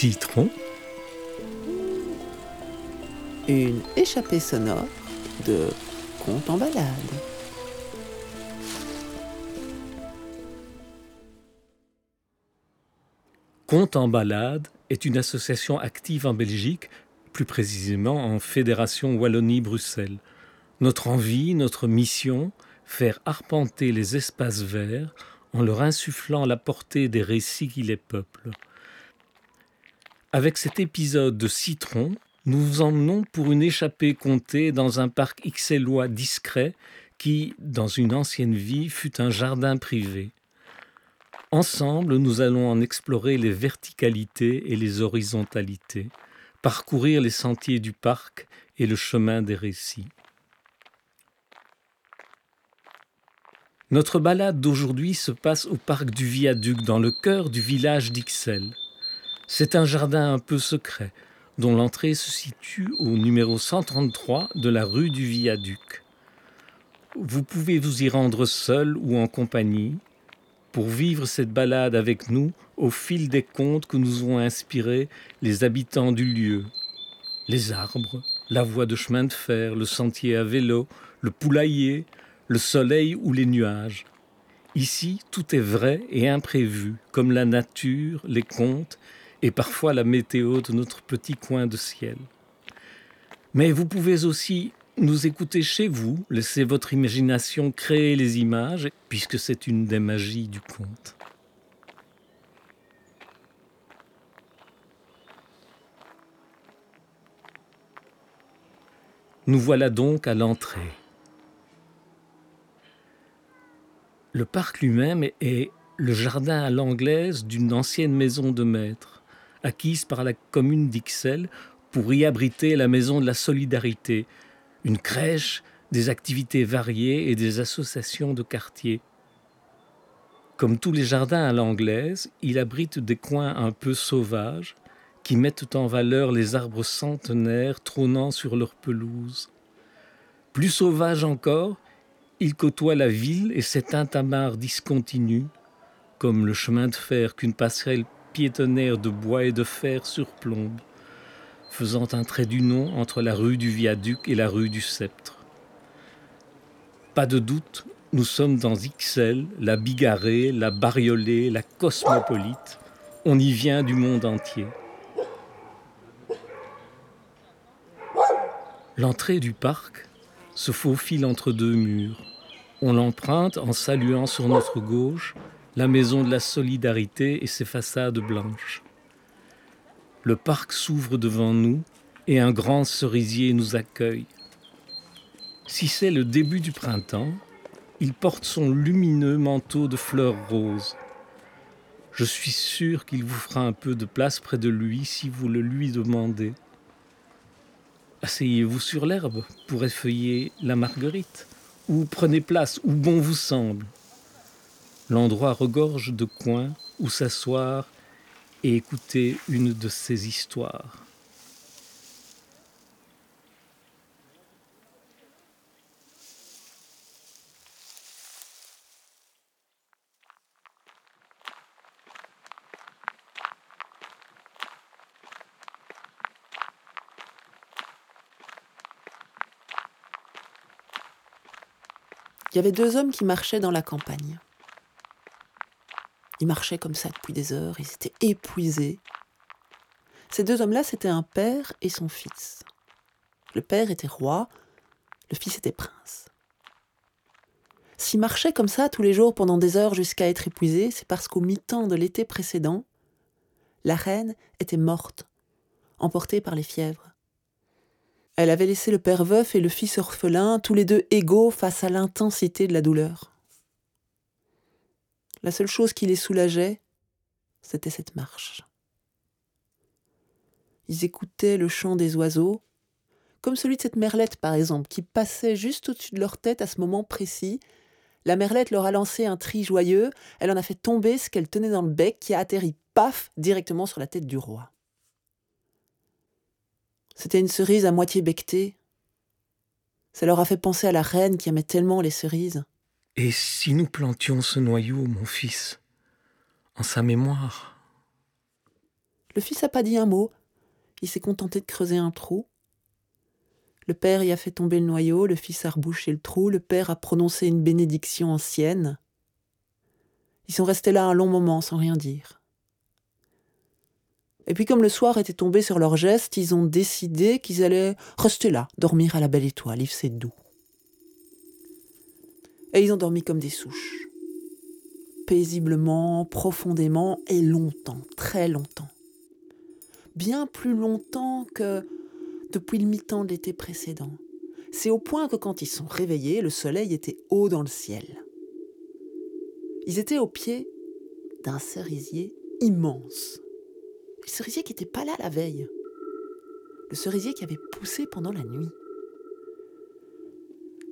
Citron. Une échappée sonore de Conte en balade. Conte en balade est une association active en Belgique, plus précisément en Fédération Wallonie-Bruxelles. Notre envie, notre mission, faire arpenter les espaces verts en leur insufflant la portée des récits qui les peuplent. Avec cet épisode de Citron, nous vous emmenons pour une échappée comptée dans un parc xélois discret qui, dans une ancienne vie, fut un jardin privé. Ensemble, nous allons en explorer les verticalités et les horizontalités, parcourir les sentiers du parc et le chemin des récits. Notre balade d'aujourd'hui se passe au parc du Viaduc, dans le cœur du village d'Ixelles. C'est un jardin un peu secret, dont l'entrée se situe au numéro 133 de la rue du Viaduc. Vous pouvez vous y rendre seul ou en compagnie, pour vivre cette balade avec nous au fil des contes que nous ont inspirés les habitants du lieu. Les arbres, la voie de chemin de fer, le sentier à vélo, le poulailler, le soleil ou les nuages. Ici, tout est vrai et imprévu, comme la nature, les contes et parfois la météo de notre petit coin de ciel. Mais vous pouvez aussi nous écouter chez vous, laissez votre imagination créer les images, puisque c'est une des magies du conte. Nous voilà donc à l'entrée. Le parc lui-même est le jardin à l'anglaise d'une ancienne maison de maître, acquise par la commune d'Ixelles pour y abriter la maison de la solidarité, une crèche, des activités variées et des associations de quartier. Comme tous les jardins à l'anglaise, il abrite des coins un peu sauvages qui mettent en valeur les arbres centenaires trônant sur leur pelouse. Plus sauvage encore, il côtoie la ville et ses tintamarres discontinues, comme le chemin de fer qu'une passerelle piétonnaire de bois et de fer surplombe faisant un trait du nom entre la rue du Viaduc et la rue du Sceptre. Pas de doute, nous sommes dans Ixelles, la bigarrée, la bariolée, la cosmopolite. On y vient du monde entier. L'entrée du parc se faufile entre deux murs. On l'emprunte en saluant sur notre gauche la maison de la solidarité et ses façades blanches. Le parc s'ouvre devant nous et un grand cerisier nous accueille. Si c'est le début du printemps, il porte son lumineux manteau de fleurs roses. Je suis sûr qu'il vous fera un peu de place près de lui si vous le lui demandez. Asseyez-vous sur l'herbe pour effeuiller la marguerite, ou prenez place où bon vous semble. L'endroit regorge de coins où s'asseoir et écouter une de ces histoires. Il y avait deux hommes qui marchaient dans la campagne. Ils marchaient comme ça depuis des heures, ils étaient épuisés. Ces deux hommes-là, c'était un père et son fils. Le père était roi, le fils était prince. S'ils marchaient comme ça tous les jours pendant des heures jusqu'à être épuisés, c'est parce qu'au mi-temps de l'été précédent, la reine était morte, emportée par les fièvres. Elle avait laissé le père veuf et le fils orphelin, tous les deux égaux face à l'intensité de la douleur. La seule chose qui les soulageait, c'était cette marche. Ils écoutaient le chant des oiseaux, comme celui de cette merlette par exemple, qui passait juste au-dessus de leur tête à ce moment précis. La merlette leur a lancé un tri joyeux, elle en a fait tomber ce qu'elle tenait dans le bec qui a atterri paf directement sur la tête du roi. C'était une cerise à moitié bectée. Ça leur a fait penser à la reine qui aimait tellement les cerises. Et si nous plantions ce noyau, mon fils, en sa mémoire? Le fils n'a pas dit un mot. Il s'est contenté de creuser un trou. Le père y a fait tomber le noyau, le fils a rebouché le trou, le père a prononcé une bénédiction ancienne. Ils sont restés là un long moment sans rien dire. Et puis comme le soir était tombé sur leur geste, ils ont décidé qu'ils allaient rester là, dormir à la belle étoile, il faisait doux. Et ils ont dormi comme des souches. Paisiblement, profondément et longtemps, très longtemps. Bien plus longtemps que depuis le mi-temps de l'été précédent. C'est au point que quand ils sont réveillés, le soleil était haut dans le ciel. Ils étaient au pied d'un cerisier immense. Le cerisier qui n'était pas là la veille. Le cerisier qui avait poussé pendant la nuit.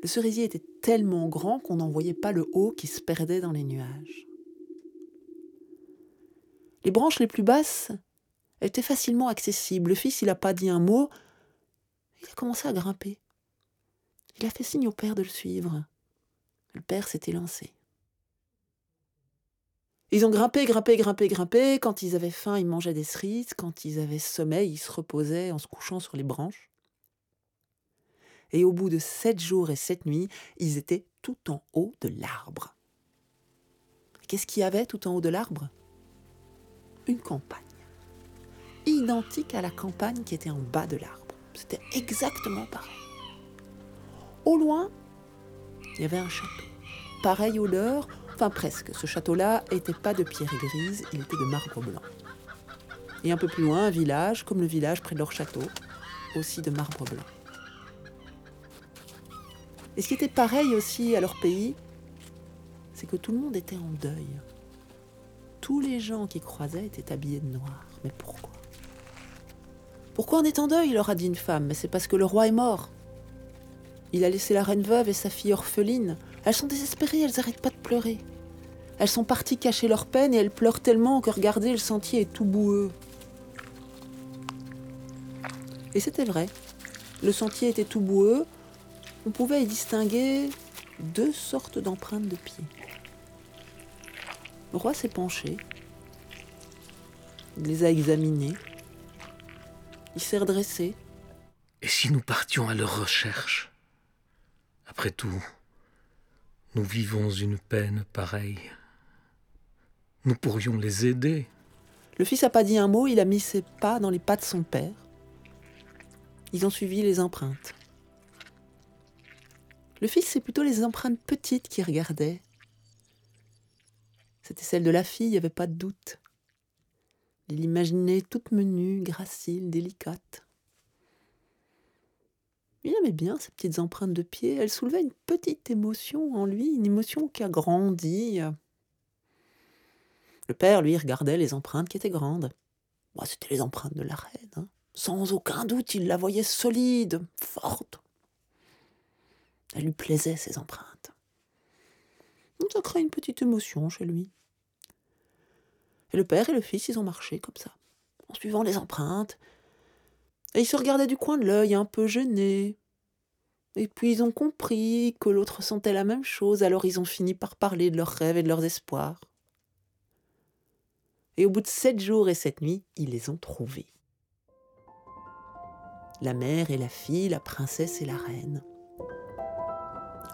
Le cerisier était tellement grand qu'on n'en voyait pas le haut qui se perdait dans les nuages. Les branches les plus basses étaient facilement accessibles. Le fils, il n'a pas dit un mot. Il a commencé à grimper. Il a fait signe au père de le suivre. Le père s'était lancé. Ils ont grimpé, grimpé, grimpé, grimpé. Quand ils avaient faim, ils mangeaient des cerises. Quand ils avaient sommeil, ils se reposaient en se couchant sur les branches. Et au bout de sept jours et sept nuits, ils étaient tout en haut de l'arbre. Qu'est-ce qu'il y avait tout en haut de l'arbre? Une campagne. Identique à la campagne qui était en bas de l'arbre. C'était exactement pareil. Au loin, il y avait un château. Pareil au leur, enfin presque. Ce château-là n'était pas de pierre grise, il était de marbre blanc. Et un peu plus loin, un village, comme le village près de leur château, aussi de marbre blanc. Et ce qui était pareil aussi à leur pays, c'est que tout le monde était en deuil. Tous les gens qui croisaient étaient habillés de noir. Mais pourquoi? Pourquoi on est en deuil leur a dit une femme? Mais c'est parce que le roi est mort. Il a laissé la reine veuve et sa fille orpheline. Elles sont désespérées, elles n'arrêtent pas de pleurer. Elles sont parties cacher leur peine et elles pleurent tellement que regardez, le sentier est tout boueux. Et c'était vrai. Le sentier était tout boueux, on pouvait y distinguer deux sortes d'empreintes de pieds. Le roi s'est penché, il les a examinées, il s'est redressé. Et si nous partions à leur recherche? Après tout, nous vivons une peine pareille. Nous pourrions les aider. Le fils n'a pas dit un mot, il a mis ses pas dans les pas de son père. Ils ont suivi les empreintes. Le fils, c'est plutôt les empreintes petites qui regardaient. C'était celle de la fille, il n'y avait pas de doute. Il l'imaginait toute menue, gracile, délicate. Il aimait bien ces petites empreintes de pied. Elles soulevaient une petite émotion en lui, une émotion qui a grandi. Le père, lui, regardait les empreintes qui étaient grandes. C'était les empreintes de la reine. Hein. Sans aucun doute, il la voyait solide, forte. Elle lui plaisait, ses empreintes. Ça crée une petite émotion chez lui. Et le père et le fils, ils ont marché comme ça, en suivant les empreintes. Et ils se regardaient du coin de l'œil, un peu gênés. Et puis ils ont compris que l'autre sentait la même chose, alors ils ont fini par parler de leurs rêves et de leurs espoirs. Et au bout de sept jours et sept nuits, ils les ont trouvés. La mère et la fille, la princesse et la reine.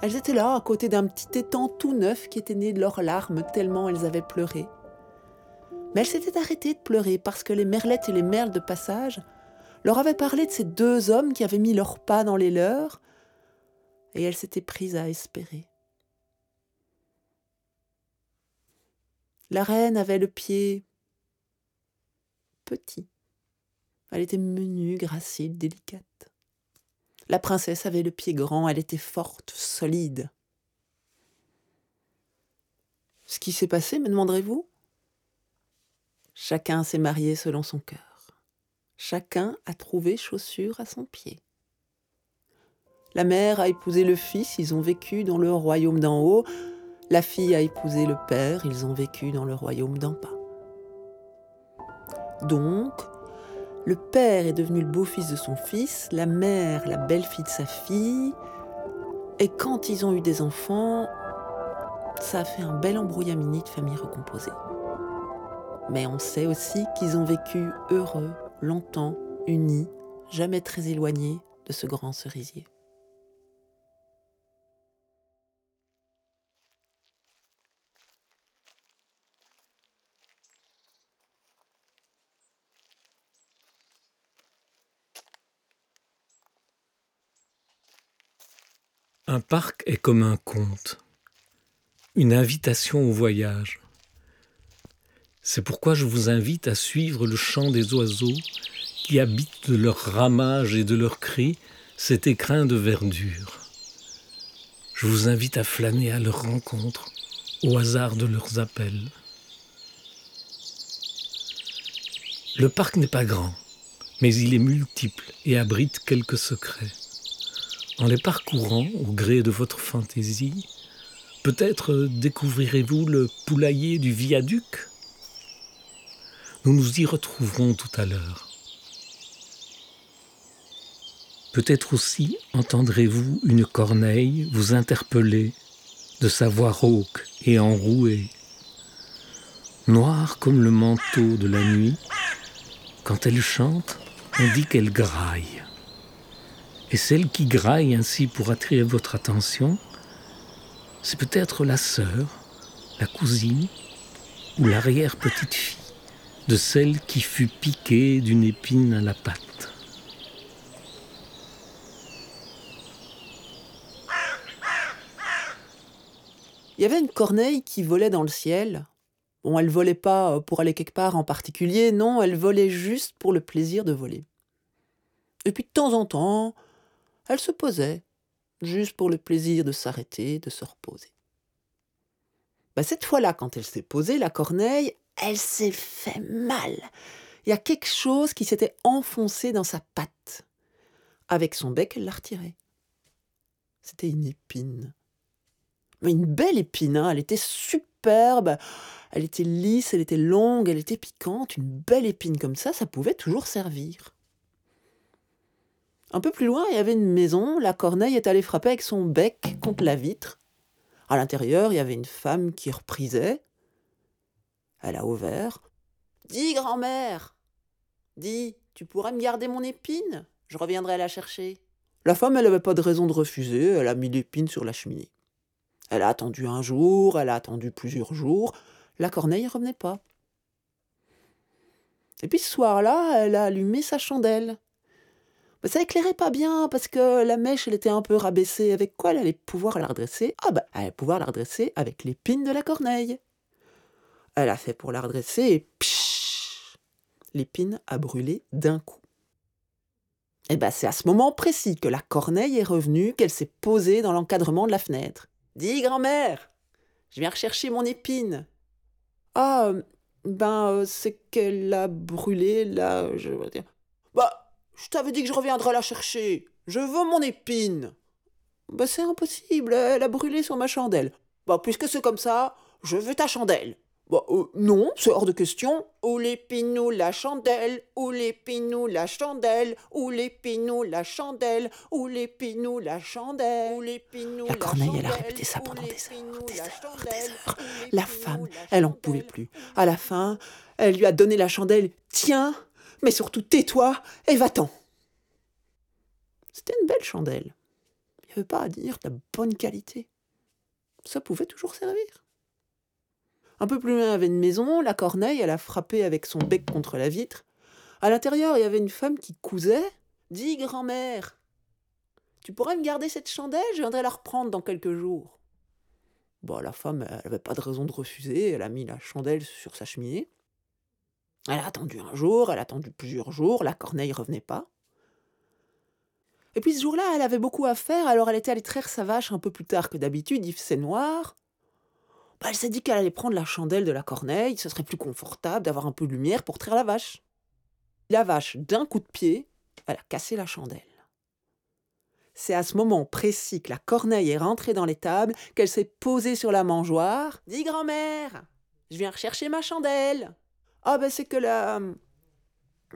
Elles étaient là, à côté d'un petit étang tout neuf qui était né de leurs larmes tellement elles avaient pleuré. Mais elles s'étaient arrêtées de pleurer parce que les merlettes et les merles de passage leur avaient parlé de ces deux hommes qui avaient mis leurs pas dans les leurs, et elles s'étaient prises à espérer. La reine avait le pied petit. Elle était menue, gracile, délicate. La princesse avait le pied grand, elle était forte, solide. Ce qui s'est passé, me demanderez-vous? Chacun s'est marié selon son cœur. Chacun a trouvé chaussure à son pied. La mère a épousé le fils, ils ont vécu dans le royaume d'en haut. La fille a épousé le père, ils ont vécu dans le royaume d'en bas. Donc, le père est devenu le beau-fils de son fils, la mère la belle-fille de sa fille. Et quand ils ont eu des enfants, ça a fait un bel embrouillamini de famille recomposée. Mais on sait aussi qu'ils ont vécu heureux, longtemps, unis, jamais très éloignés de ce grand cerisier. Un parc est comme un conte, une invitation au voyage. C'est pourquoi je vous invite à suivre le chant des oiseaux qui habitent de leur ramage et de leurs cris cet écrin de verdure. Je vous invite à flâner à leur rencontre au hasard de leurs appels. Le parc n'est pas grand, mais il est multiple et abrite quelques secrets. En les parcourant au gré de votre fantaisie, peut-être découvrirez-vous le poulailler du viaduc? Nous nous y retrouverons tout à l'heure. Peut-être aussi entendrez-vous une corneille vous interpeller de sa voix rauque et enrouée. Noire comme le manteau de la nuit, quand elle chante, on dit qu'elle graille. Et celle qui graille ainsi pour attirer votre attention, c'est peut-être la sœur, la cousine ou l'arrière-petite-fille de celle qui fut piquée d'une épine à la patte. Il y avait une corneille qui volait dans le ciel. Bon, elle volait pas pour aller quelque part en particulier, non, elle volait juste pour le plaisir de voler. Et puis de temps en temps, elle se posait, juste pour le plaisir de s'arrêter, de se reposer. Bah, cette fois-là, quand elle s'est posée, la corneille, elle s'est fait mal. Il y a quelque chose qui s'était enfoncé dans sa patte. Avec son bec, elle l'a retiré. C'était une épine. Mais une belle épine, hein. elle était superbe, elle était lisse, elle était longue, elle était piquante. Une belle épine comme ça, ça pouvait toujours servir. Un peu plus loin, il y avait une maison. La corneille est allée frapper avec son bec contre la vitre. À l'intérieur, il y avait une femme qui reprisait. Elle a ouvert. Dis, grand-mère Dis, tu pourrais me garder mon épine? Je reviendrai la chercher. La femme, elle n'avait pas de raison de refuser. Elle a mis l'épine sur la cheminée. Elle a attendu un jour, elle a attendu plusieurs jours. La corneille ne revenait pas. Et puis ce soir-là, elle a allumé sa chandelle ça éclairait pas bien parce que la mèche, elle était un peu rabaissée. Avec quoi elle allait pouvoir la redresser? Ah bah, elle allait pouvoir la redresser avec l'épine de la corneille. Elle a fait pour la redresser et L'épine a brûlé d'un coup. Et bah, c'est à ce moment précis que la corneille est revenue, qu'elle s'est posée dans l'encadrement de la fenêtre. Dis, grand-mère, je viens rechercher mon épine. Ah, ben, euh, c'est qu'elle a brûlé, là, je veux dire. Bah, je t'avais dit que je reviendrais la chercher. Je veux mon épine. Bah, c'est impossible, elle a brûlé sur ma chandelle. Bah, puisque c'est comme ça, je veux ta chandelle. Bah, euh, non, c'est hors de question. Où l'épine ou la chandelle Où l'épine ou la chandelle Où l'épine ou la chandelle Où l'épine ou la chandelle La corneille, elle a répété ça pendant des heures, des heures, des heures. La femme, elle en pouvait plus. À la fin, elle lui a donné la chandelle. Tiens, mais surtout tais-toi et va-t'en. C'était une belle chandelle. Il n'y avait pas à dire de la bonne qualité. Ça pouvait toujours servir. Un peu plus loin, il y avait une maison. La corneille, elle a frappé avec son bec contre la vitre. À l'intérieur, il y avait une femme qui cousait. Dis, grand-mère, tu pourrais me garder cette chandelle? Je viendrai la reprendre dans quelques jours. Bon, la femme, elle n'avait pas de raison de refuser. Elle a mis la chandelle sur sa cheminée. Elle a attendu un jour, elle a attendu plusieurs jours, la corneille revenait pas. Et puis ce jour-là, elle avait beaucoup à faire, alors elle était allée traire sa vache un peu plus tard que d'habitude, il faisait noir. Bah, elle s'est dit qu'elle allait prendre la chandelle de la corneille, ce serait plus confortable d'avoir un peu de lumière pour traire la vache. La vache, d'un coup de pied, elle a cassé la chandelle. C'est à ce moment précis que la corneille est rentrée dans l'étable, qu'elle s'est posée sur la mangeoire. Dis grand-mère, je viens rechercher ma chandelle. Ah ben c'est que la...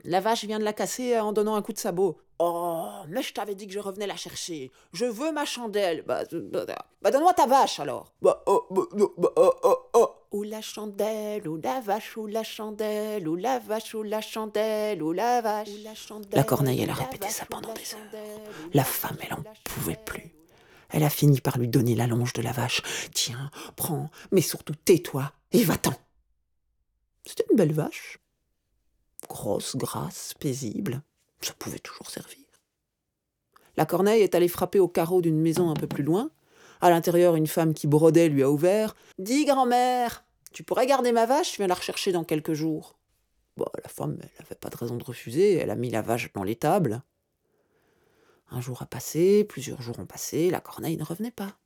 La vache vient de la casser en donnant un coup de sabot. Oh, mais je t'avais dit que je revenais la chercher. Je veux ma chandelle. Bah, bah, bah, bah donne-moi ta vache alors. Bah, oh, bah, bah, oh, oh, oh. Ou la chandelle, ou la vache, ou la chandelle, ou la vache, ou la chandelle, ou la vache. La corneille, elle a répété ça pendant des heures. La femme, elle en pouvait plus. Elle a fini par lui donner la longe de la vache. Tiens, prends, mais surtout tais-toi et va-t'en. C'était une belle vache. Grosse, grasse, paisible. Ça pouvait toujours servir. La corneille est allée frapper au carreau d'une maison un peu plus loin. À l'intérieur, une femme qui brodait lui a ouvert. Dis, grand-mère, tu pourrais garder ma vache, je viens la rechercher dans quelques jours. La femme, elle n'avait pas de raison de refuser, elle a mis la vache dans l'étable. Un jour a passé, plusieurs jours ont passé, la corneille ne revenait pas.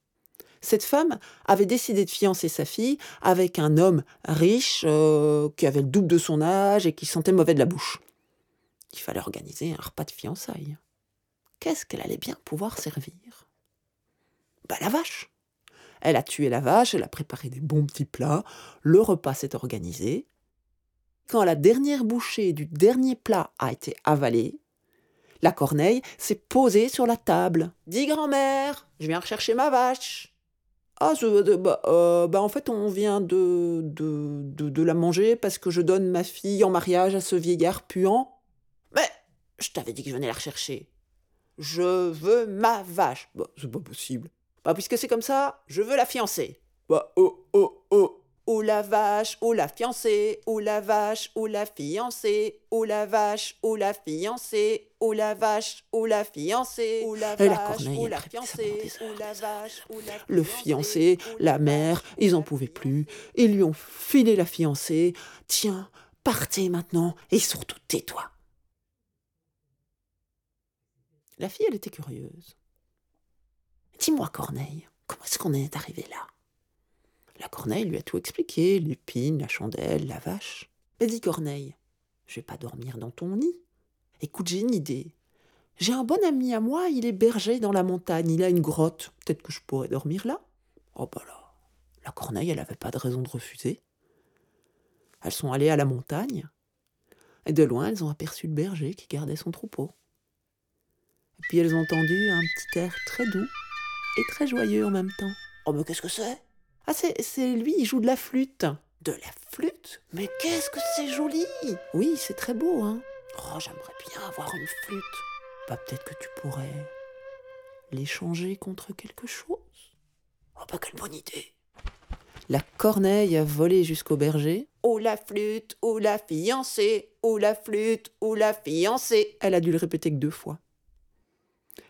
Cette femme avait décidé de fiancer sa fille avec un homme riche euh, qui avait le double de son âge et qui sentait mauvais de la bouche. Il fallait organiser un repas de fiançailles. Qu'est-ce qu'elle allait bien pouvoir servir? Bah la vache Elle a tué la vache, elle a préparé des bons petits plats, le repas s'est organisé. Quand la dernière bouchée du dernier plat a été avalée, la corneille s'est posée sur la table. Dis grand-mère, je viens rechercher ma vache. Ah, bah, euh, bah, en fait, on vient de de, de, la manger parce que je donne ma fille en mariage à ce vieillard puant. Mais je t'avais dit que je venais la rechercher. Je veux ma vache. Bah, c'est pas possible. Bah, puisque c'est comme ça, je veux la fiancer. Bah, oh, oh, oh. Oh la vache, oh la fiancée, oh la vache, oh la fiancée, oh la vache, oh la fiancée, oh la vache, oh la fiancée, oh la vache, oh la fiancée, oh la vache, oh la Le fiancé, la mère, ils en pouvaient plus, ils lui ont filé la fiancée. Tiens, partez maintenant et surtout tais-toi. La fille, elle était curieuse. Dis-moi, Corneille, comment est-ce qu'on est arrivé là la Corneille lui a tout expliqué, l'épine, la chandelle, la vache. Mais dit Corneille, je vais pas dormir dans ton lit. Écoute, j'ai une idée. J'ai un bon ami à moi, il est berger dans la montagne, il a une grotte. Peut-être que je pourrais dormir là. Oh bah là, la Corneille, elle n'avait pas de raison de refuser. Elles sont allées à la montagne, et de loin, elles ont aperçu le berger qui gardait son troupeau. Et puis elles ont entendu un petit air très doux et très joyeux en même temps. Oh mais qu'est-ce que c'est? Ah, c'est lui, il joue de la flûte. De la flûte? Mais qu'est-ce que c'est joli Oui, c'est très beau, hein Oh, j'aimerais bien avoir une flûte. Bah, peut-être que tu pourrais l'échanger contre quelque chose. Oh, bah, quelle bonne idée La corneille a volé jusqu'au berger. Oh, la flûte, oh, la fiancée, oh, la flûte, oh, la fiancée. Elle a dû le répéter que deux fois.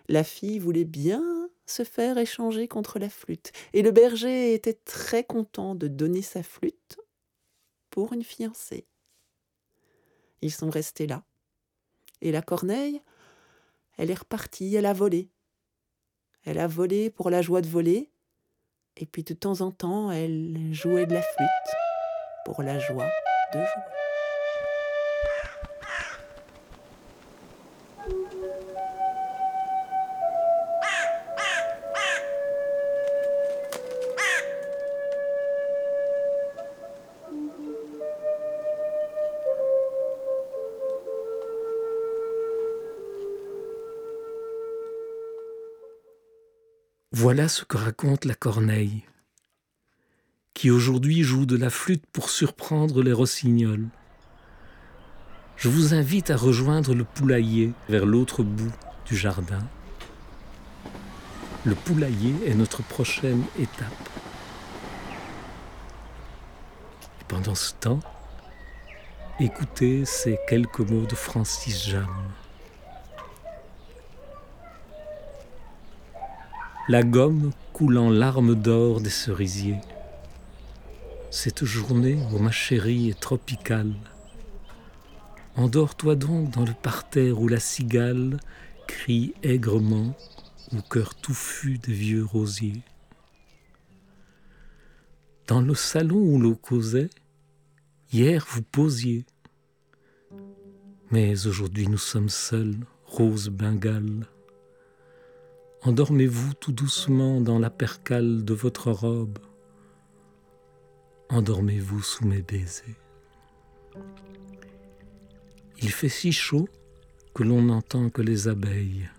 La fille voulait bien se faire échanger contre la flûte. Et le berger était très content de donner sa flûte pour une fiancée. Ils sont restés là. Et la corneille, elle est repartie, elle a volé. Elle a volé pour la joie de voler, et puis de temps en temps, elle jouait de la flûte pour la joie de jouer. Voilà ce que raconte la corneille, qui aujourd'hui joue de la flûte pour surprendre les rossignols. Je vous invite à rejoindre le poulailler vers l'autre bout du jardin. Le poulailler est notre prochaine étape. Pendant ce temps, écoutez ces quelques mots de Francis Jam. La gomme coulant larmes d'or des cerisiers. Cette journée, ô ma chérie, est tropicale. Endors-toi donc dans le parterre où la cigale crie aigrement au cœur touffu des vieux rosiers. Dans le salon où l'on causait, hier vous posiez. Mais aujourd'hui nous sommes seuls, rose bengale. Endormez-vous tout doucement dans la percale de votre robe. Endormez-vous sous mes baisers. Il fait si chaud que l'on n'entend que les abeilles.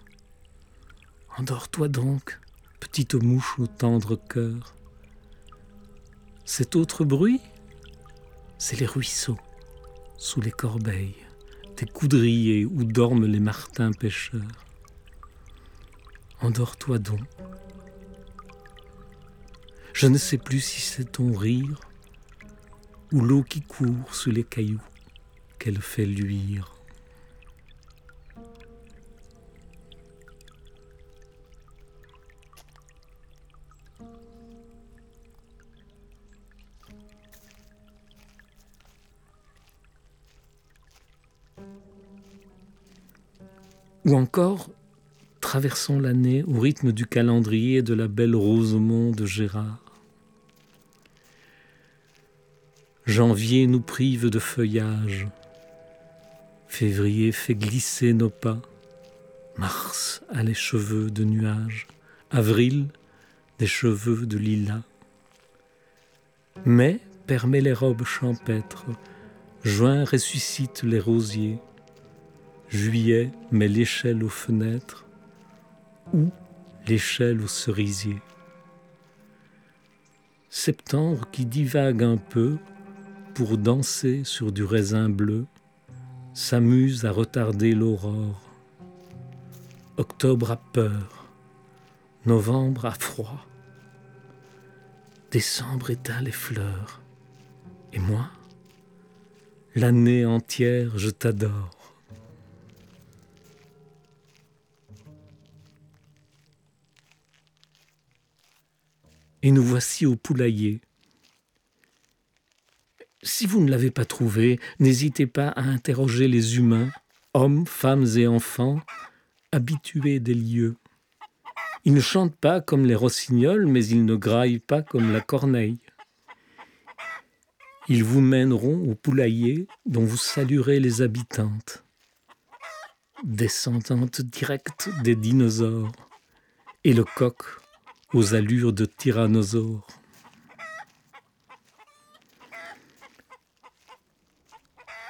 Endors-toi donc, petite mouche au tendre cœur. Cet autre bruit, c'est les ruisseaux, sous les corbeilles, des coudriers où dorment les martins pêcheurs. Endors-toi donc. Je ne sais plus si c'est ton rire ou l'eau qui court sous les cailloux qu'elle fait luire. Ou encore, traversons l'année au rythme du calendrier de la belle Rosemont de Gérard. Janvier nous prive de feuillage, février fait glisser nos pas, mars a les cheveux de nuages, avril des cheveux de lilas. Mai permet les robes champêtres, juin ressuscite les rosiers, Juillet met l'échelle aux fenêtres ou l'échelle aux cerisiers. Septembre qui divague un peu pour danser sur du raisin bleu s'amuse à retarder l'aurore. Octobre a peur, novembre a froid, décembre éteint les fleurs, et moi, l'année entière je t'adore. Et nous voici au poulailler. Si vous ne l'avez pas trouvé, n'hésitez pas à interroger les humains, hommes, femmes et enfants, habitués des lieux. Ils ne chantent pas comme les rossignols, mais ils ne graillent pas comme la corneille. Ils vous mèneront au poulailler dont vous saluerez les habitantes, descendantes directes des dinosaures, et le coq aux allures de tyrannosaure.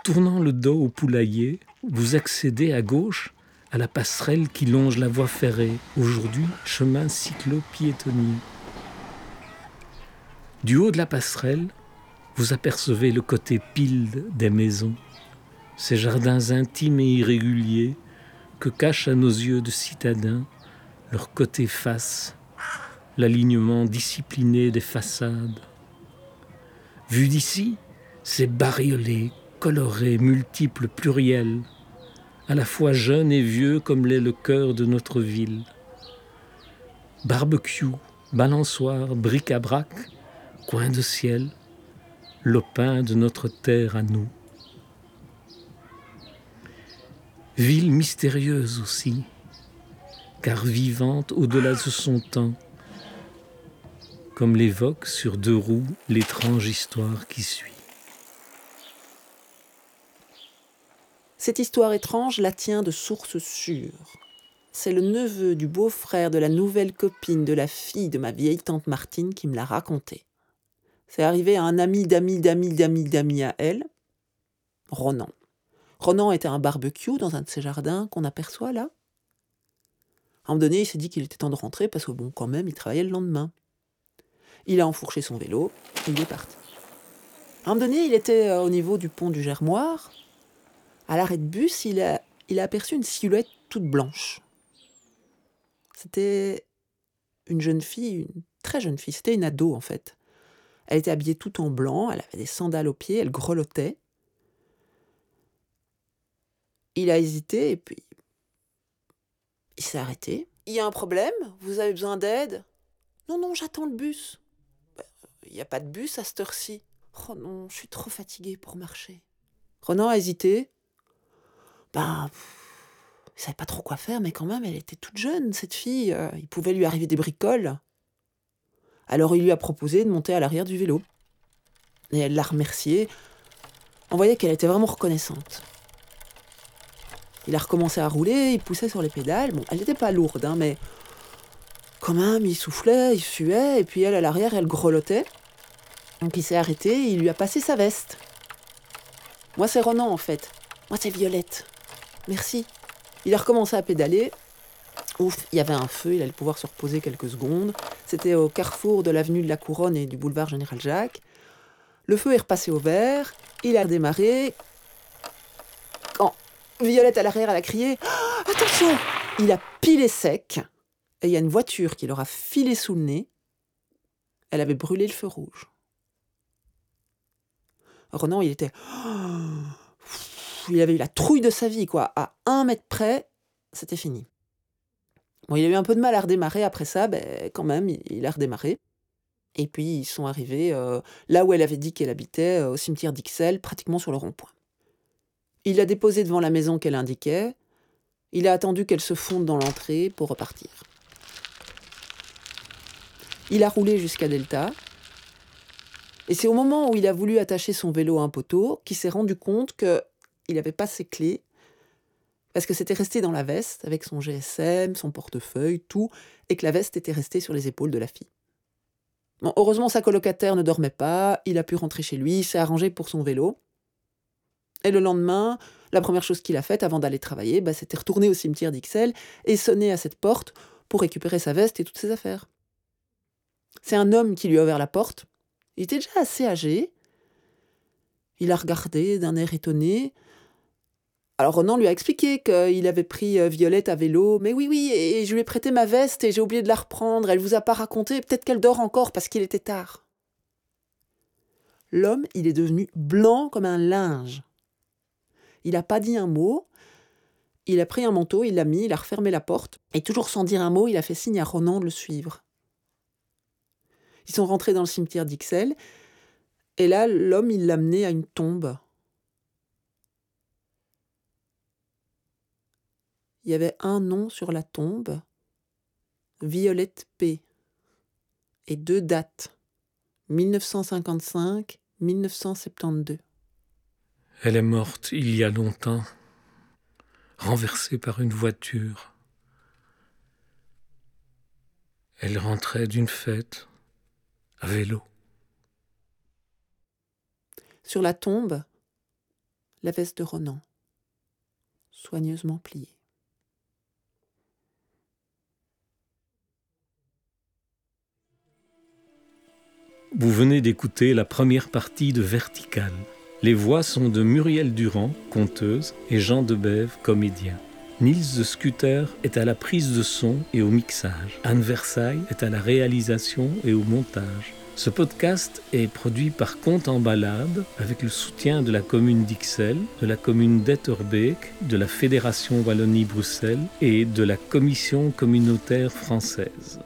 Tournant le dos au poulailler, vous accédez à gauche à la passerelle qui longe la voie ferrée, aujourd'hui chemin cyclo-piétonnier. Du haut de la passerelle, vous apercevez le côté pile des maisons, ces jardins intimes et irréguliers que cachent à nos yeux de citadins leur côté face l'alignement discipliné des façades. Vu d'ici, c'est bariolé, coloré, multiple, pluriel, à la fois jeune et vieux comme l'est le cœur de notre ville. Barbecue, balançoire, bric-à-brac, coin de ciel, lopin de notre terre à nous. Ville mystérieuse aussi, car vivante au-delà de son temps, comme l'évoque sur deux roues l'étrange histoire qui suit. Cette histoire étrange la tient de sources sûres. C'est le neveu du beau-frère de la nouvelle copine de la fille de ma vieille tante Martine qui me l'a raconté. C'est arrivé à un ami d'ami d'ami d'ami d'ami à elle, Ronan. Ronan était un barbecue dans un de ses jardins qu'on aperçoit là. À un moment donné, il s'est dit qu'il était temps de rentrer parce que bon, quand même, il travaillait le lendemain. Il a enfourché son vélo, il est parti. À un moment donné, il était euh, au niveau du pont du Germoir. À l'arrêt de bus, il a, il a aperçu une silhouette toute blanche. C'était une jeune fille, une très jeune fille, c'était une ado en fait. Elle était habillée tout en blanc, elle avait des sandales aux pieds, elle grelottait. Il a hésité et puis il s'est arrêté. Il y a un problème? Vous avez besoin d'aide Non, non, j'attends le bus. Il n'y a pas de bus à cette heure-ci. Oh non, je suis trop fatiguée pour marcher. Renan a hésité. Ben, il savait pas trop quoi faire, mais quand même, elle était toute jeune, cette fille. Euh, il pouvait lui arriver des bricoles. Alors il lui a proposé de monter à l'arrière du vélo. Et elle l'a remercié. On voyait qu'elle était vraiment reconnaissante. Il a recommencé à rouler, il poussait sur les pédales. Bon, elle n'était pas lourde, hein, mais quand même, il soufflait, il suait, et puis elle, à l'arrière, elle grelottait. Donc il s'est arrêté il lui a passé sa veste. Moi, c'est Ronan, en fait. Moi, c'est Violette. Merci. Il a recommencé à pédaler. Ouf, il y avait un feu, il allait pouvoir se reposer quelques secondes. C'était au carrefour de l'avenue de la Couronne et du boulevard Général Jacques. Le feu est repassé au vert, il a redémarré. Quand Violette à l'arrière, elle a crié Ah, Attention Il a pilé sec, et il y a une voiture qui leur a filé sous le nez. Elle avait brûlé le feu rouge. Renan, il était. Il avait eu la trouille de sa vie, quoi. À un mètre près, c'était fini. Bon, il a eu un peu de mal à redémarrer après ça, ben, quand même, il a redémarré. Et puis, ils sont arrivés euh, là où elle avait dit qu'elle habitait, euh, au cimetière d'Ixelles, pratiquement sur le rond-point. Il l'a déposée devant la maison qu'elle indiquait. Il a attendu qu'elle se fonde dans l'entrée pour repartir. Il a roulé jusqu'à Delta. Et c'est au moment où il a voulu attacher son vélo à un poteau qu'il s'est rendu compte qu'il n'avait pas ses clés parce que c'était resté dans la veste avec son GSM, son portefeuille, tout, et que la veste était restée sur les épaules de la fille. Bon, heureusement, sa colocataire ne dormait pas, il a pu rentrer chez lui, s'est arrangé pour son vélo. Et le lendemain, la première chose qu'il a faite avant d'aller travailler, bah, c'était retourner au cimetière d'Ixelles et sonner à cette porte pour récupérer sa veste et toutes ses affaires. C'est un homme qui lui a ouvert la porte. Il était déjà assez âgé. Il a regardé d'un air étonné. Alors Ronan lui a expliqué qu'il avait pris euh, Violette à vélo. Mais oui, oui, et je lui ai prêté ma veste et j'ai oublié de la reprendre. Elle vous a pas raconté. Peut-être qu'elle dort encore parce qu'il était tard. L'homme, il est devenu blanc comme un linge. Il n'a pas dit un mot. Il a pris un manteau, il l'a mis, il a refermé la porte. Et toujours sans dire un mot, il a fait signe à Ronan de le suivre. Ils sont rentrés dans le cimetière d'Ixelles. Et là, l'homme, il l'a mené à une tombe. il y avait un nom sur la tombe, Violette P. Et deux dates, 1955-1972. Elle est morte il y a longtemps, renversée par une voiture. Elle rentrait d'une fête, vélo. Sur la tombe, la veste de Ronan, soigneusement pliée. Vous venez d'écouter la première partie de Vertical. Les voix sont de Muriel Durand, conteuse, et Jean Debève, comédien. Nils de Scooter est à la prise de son et au mixage. Anne Versailles est à la réalisation et au montage. Ce podcast est produit par Compte en Balade avec le soutien de la commune d'Ixelles, de la commune d'Etterbeek, de la Fédération Wallonie-Bruxelles et de la Commission communautaire française.